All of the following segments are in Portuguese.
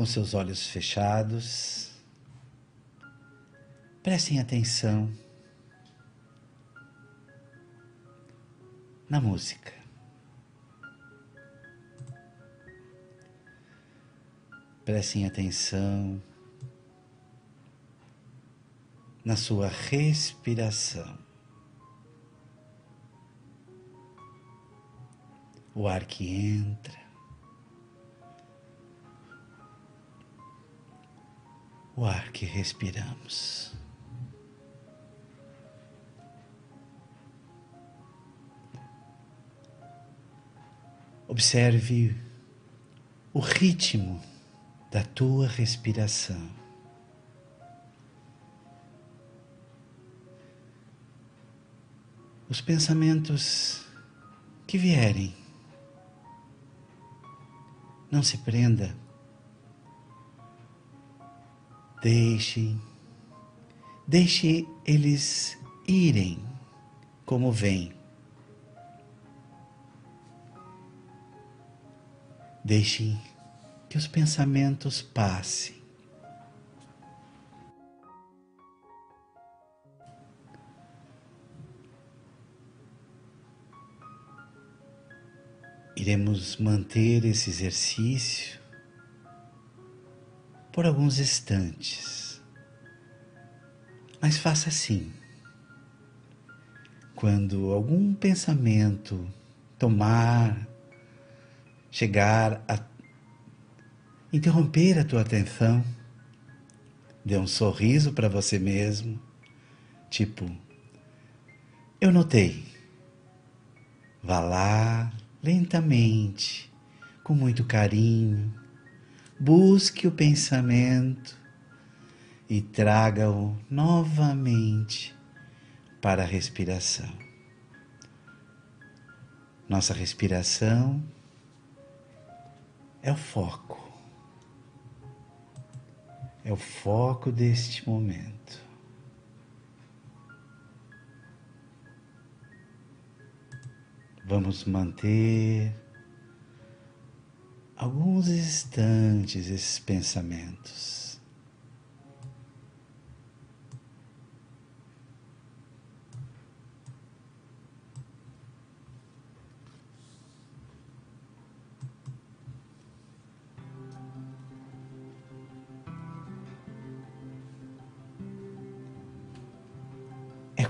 com seus olhos fechados, prestem atenção na música. Prestem atenção na sua respiração. O ar que entra, o ar que respiramos. Observe o ritmo da tua respiração. Os pensamentos que vierem, não se prenda, deixe, deixe eles irem como vêm. Deixe que os pensamentos passem. Iremos manter esse exercício por alguns instantes. Mas faça assim. Quando algum pensamento tomar chegar a interromper a tua atenção, dê um sorriso para você mesmo, tipo, eu notei. Vá lá lentamente, com muito carinho, busque o pensamento e traga-o novamente para a respiração. Nossa respiração é o foco. É o foco deste momento. Vamos manter alguns instantes esses pensamentos.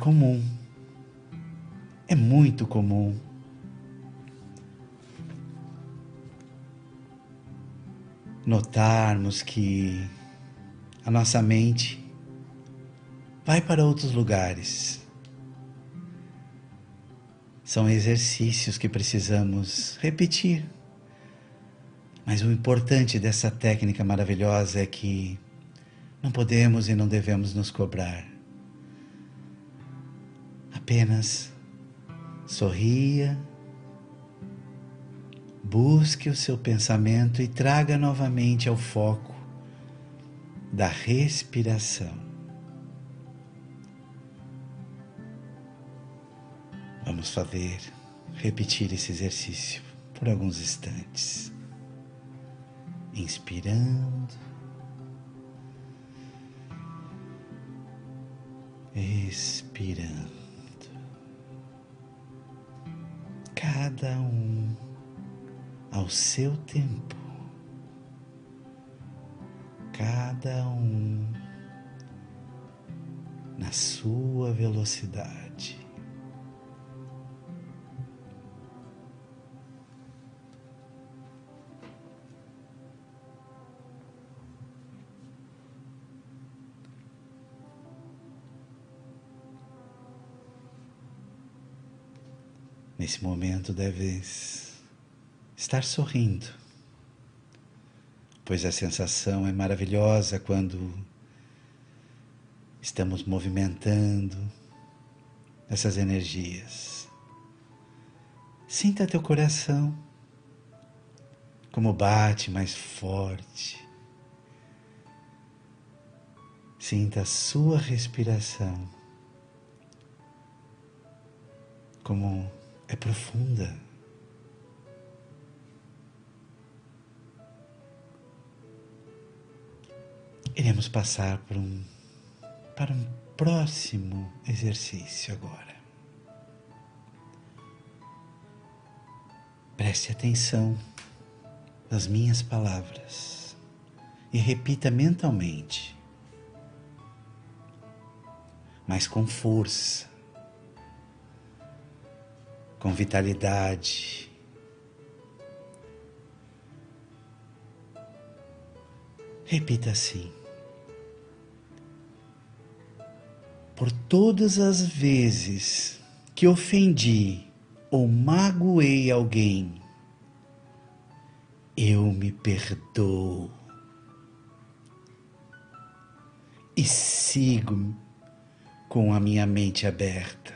comum. É muito comum. Notarmos que a nossa mente vai para outros lugares. São exercícios que precisamos repetir. Mas o importante dessa técnica maravilhosa é que não podemos e não devemos nos cobrar. Apenas sorria, busque o seu pensamento e traga novamente ao foco da respiração. Vamos fazer, repetir esse exercício por alguns instantes. Inspirando, expirando. cada um ao seu tempo, cada um na sua velocidade. Nesse momento deves estar sorrindo, pois a sensação é maravilhosa quando estamos movimentando essas energias. Sinta teu coração como bate mais forte. Sinta a sua respiração como é profunda. Iremos passar por um, para um próximo exercício agora. Preste atenção nas minhas palavras e repita mentalmente, mas com força, com vitalidade. Repita assim. Por todas as vezes que ofendi ou magoei alguém, eu me perdoo e sigo com a minha mente aberta.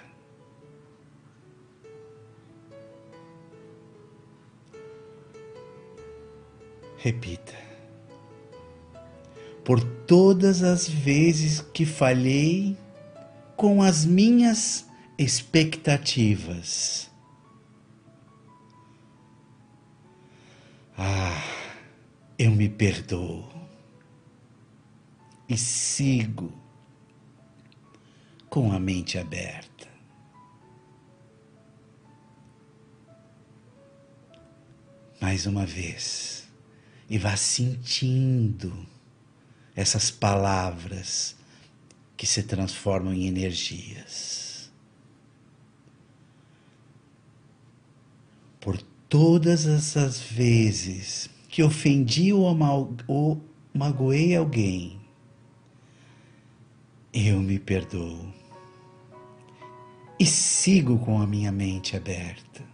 Repita. Por todas as vezes que falhei com as minhas expectativas, Ah, eu me perdoo e sigo com a mente aberta. Mais uma vez, e vá sentindo essas palavras que se transformam em energias. Por todas essas vezes que ofendi ou, ou magoei alguém, eu me perdoo e sigo com a minha mente aberta.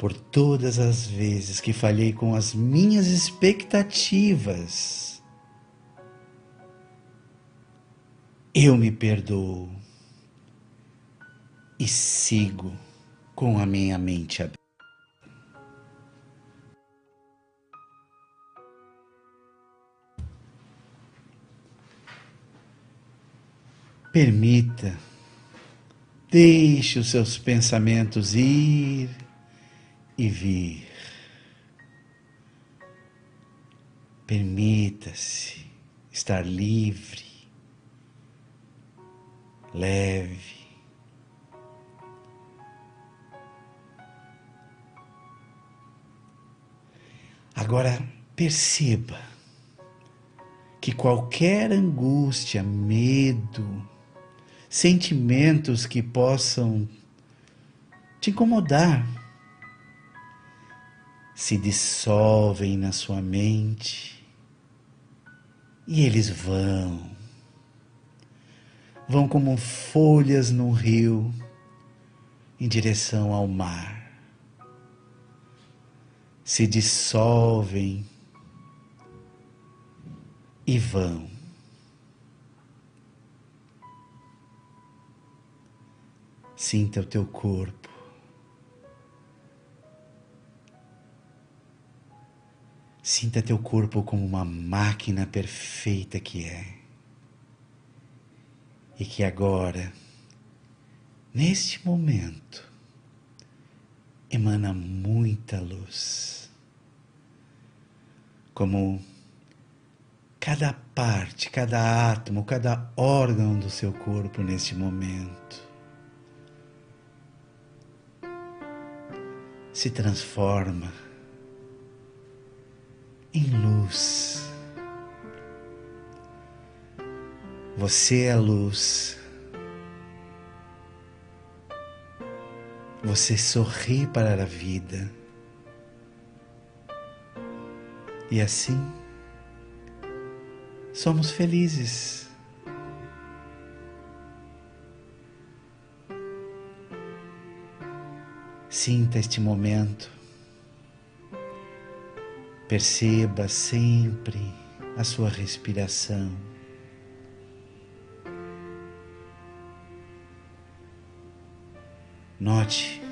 Por todas as vezes que falhei com as minhas expectativas, eu me perdoo e sigo com a minha mente aberta. Permita, deixe os seus pensamentos ir e vir. Permita-se estar livre, leve, Agora perceba que qualquer angústia, medo, sentimentos que possam te incomodar se dissolvem na sua mente e eles vão. Vão como folhas no rio em direção ao mar se dissolvem e vão. Sinta o teu corpo. Sinta teu corpo como uma máquina perfeita que é. E que agora, neste momento, emana muita luz como cada parte, cada átomo, cada órgão do seu corpo neste momento se transforma em luz. Você é luz. Você sorri para a vida. E assim, somos felizes. Sinta este momento. Perceba sempre a sua respiração. Note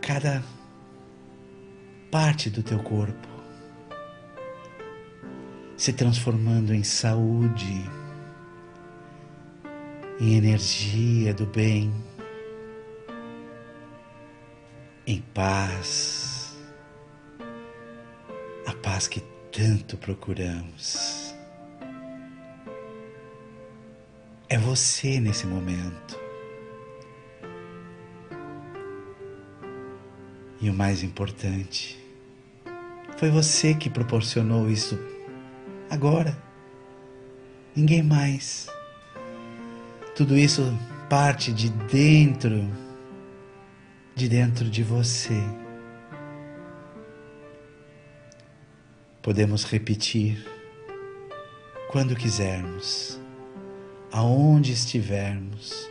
cada parte do teu corpo, se transformando em saúde, em energia do bem. em paz, paz que tanto procuramos. É você nesse momento. E o mais importante, foi você que proporcionou isso agora. Ninguém mais. Tudo isso parte de dentro, de dentro de você. Podemos repetir quando quisermos, aonde estivermos.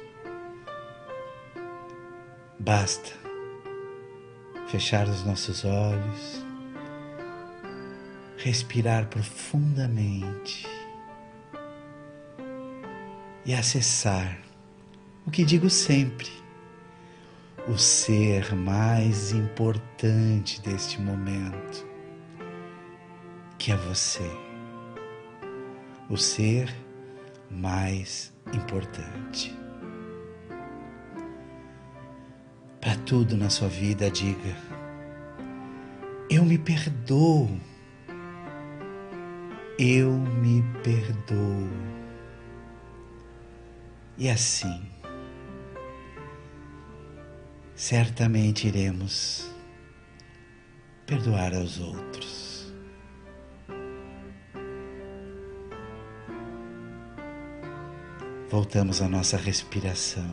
Basta fechar os nossos olhos, respirar profundamente e acessar o que digo sempre, o ser mais importante deste momento, que é você. O ser mais importante. Para tudo na sua vida, diga: Eu me perdoo. Eu me perdoo. E assim, certamente iremos perdoar aos outros. Voltamos à nossa respiração.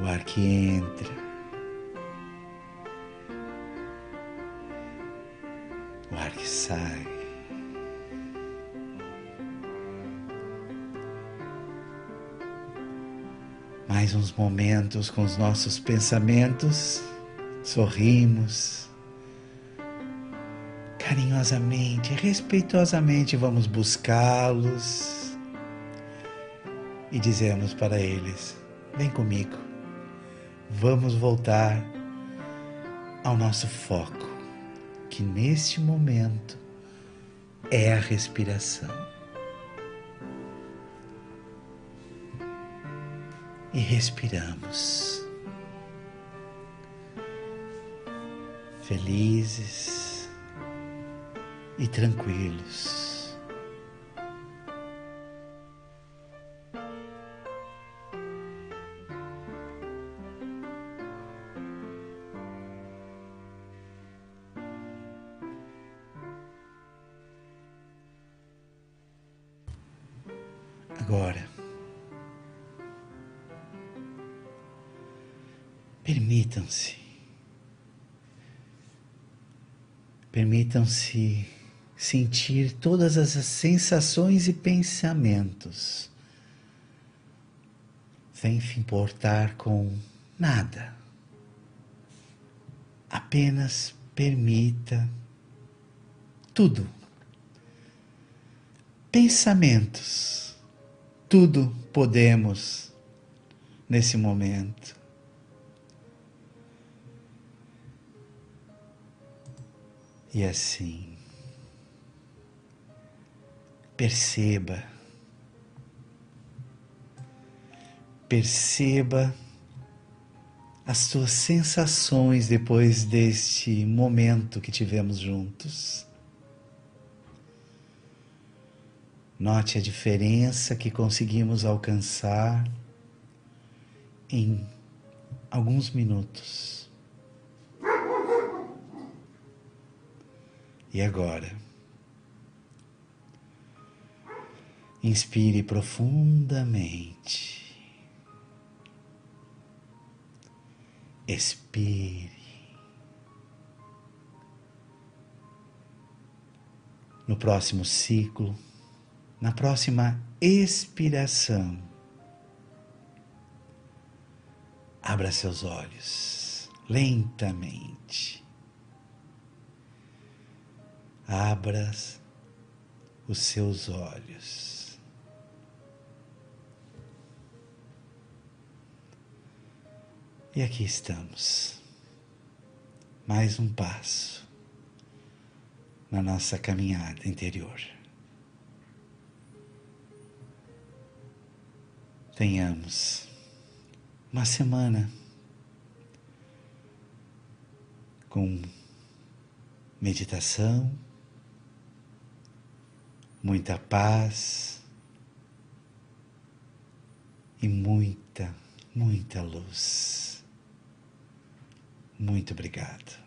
O ar que entra, o ar que sai. mais uns momentos com os nossos pensamentos, sorrimos. Carinhosamente, respeitosamente vamos buscá-los e dizemos para eles: Vem comigo, vamos voltar ao nosso foco, que neste momento é a respiração. e respiramos. Felizes e tranquilos. Agora, Permitam-se. Permitam-se sentir todas as sensações e pensamentos, sem se importar com nada. Apenas permita tudo. Pensamentos, tudo podemos nesse momento. E assim, perceba, perceba as suas sensações depois deste momento que tivemos juntos. Note a diferença que conseguimos alcançar em alguns minutos. E agora? Inspire profundamente. Expire. No próximo ciclo, na próxima expiração, abra seus olhos lentamente. abra os seus olhos. E aqui estamos, mais um passo na nossa caminhada interior. Tenhamos uma semana com meditação, muita paz e muita, muita luz. Muito obrigado.